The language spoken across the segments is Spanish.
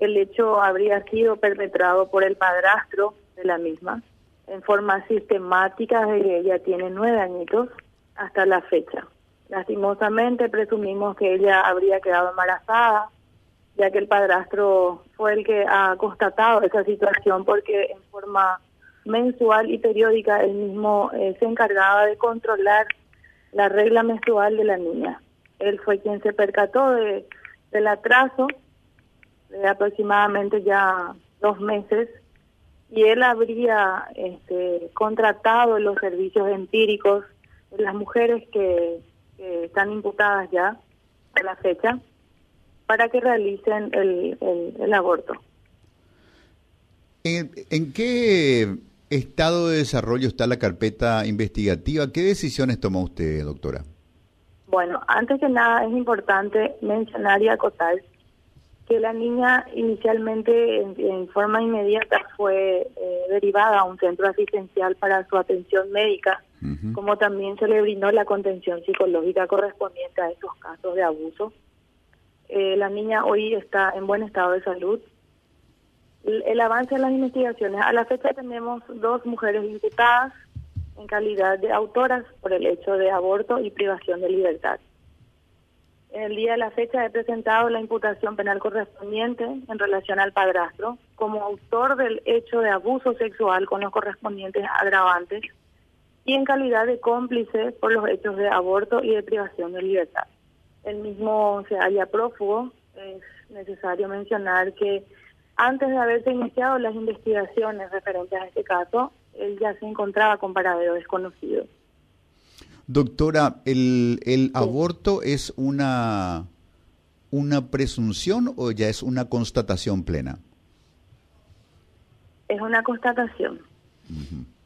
el hecho habría sido perpetrado por el padrastro de la misma en forma sistemática desde ella tiene nueve añitos hasta la fecha. Lastimosamente presumimos que ella habría quedado embarazada, ya que el padrastro fue el que ha constatado esa situación porque en forma mensual y periódica él mismo eh, se encargaba de controlar la regla menstrual de la niña. Él fue quien se percató de, del atraso de aproximadamente ya dos meses y él habría este, contratado los servicios empíricos de las mujeres que, están imputadas ya a la fecha para que realicen el, el, aborto. ¿En, qué estado de desarrollo está la carpeta investigativa? ¿Qué decisiones toma usted, doctora? Bueno, antes que nada es importante mencionar y acotar que la niña inicialmente en, forma inmediata fue eh, derivada a un centro asistencial para su atención médica, como también se le brindó la contención psicológica correspondiente a esos casos de abuso. Eh, la niña hoy está en buen estado de salud. El, avance de las investigaciones, a la fecha tenemos dos mujeres imputadas en calidad de autoras por el hecho de aborto y privación de libertad. El día de la fecha he presentado la imputación penal correspondiente en relación al padrastro como autor del hecho de abuso sexual con los correspondientes agravantes y en calidad de cómplice por los hechos de aborto y de privación de libertad. El mismo se halla prófugo. Es necesario mencionar que antes de haberse iniciado las investigaciones referentes a este caso, él ya se encontraba con paradero desconocido. Doctora, ¿el, el aborto es una, una presunción o ya es una constatación plena? Es una constatación.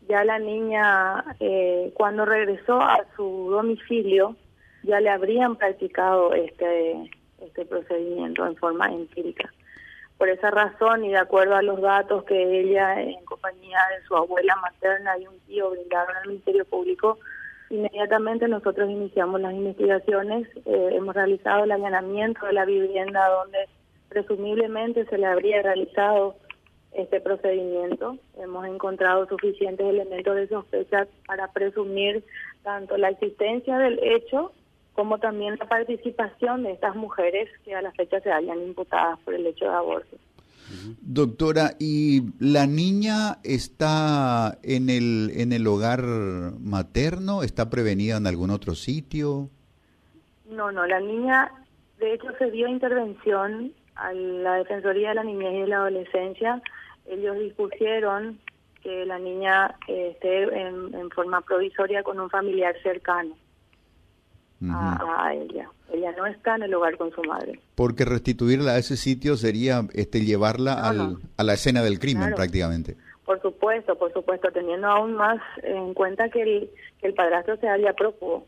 Ya la niña, eh, cuando regresó a su domicilio, ya le habrían practicado este, este procedimiento en forma empírica. Por esa razón y de acuerdo a los datos que ella, en compañía de su abuela materna y un tío, brindaron al Ministerio Público, Inmediatamente nosotros iniciamos las investigaciones, eh, hemos realizado el allanamiento de la vivienda donde presumiblemente se le habría realizado este procedimiento. Hemos encontrado suficientes elementos de sospecha para presumir tanto la existencia del hecho como también la participación de estas mujeres que a la fecha se hayan imputadas por el hecho de aborto. Doctora, ¿y la niña está en el, en el hogar materno? ¿Está prevenida en algún otro sitio? No, no, la niña, de hecho, se dio intervención a la Defensoría de la Niñez y de la Adolescencia. Ellos dispusieron que la niña eh, esté en forma provisoria con un familiar cercano a, ella. Ella no está en el hogar con su madre. Porque restituirla a ese sitio sería este llevarla al, a la escena del crimen prácticamente. Por supuesto, por supuesto, teniendo aún más en cuenta que el, que el padrastro se había prófugo.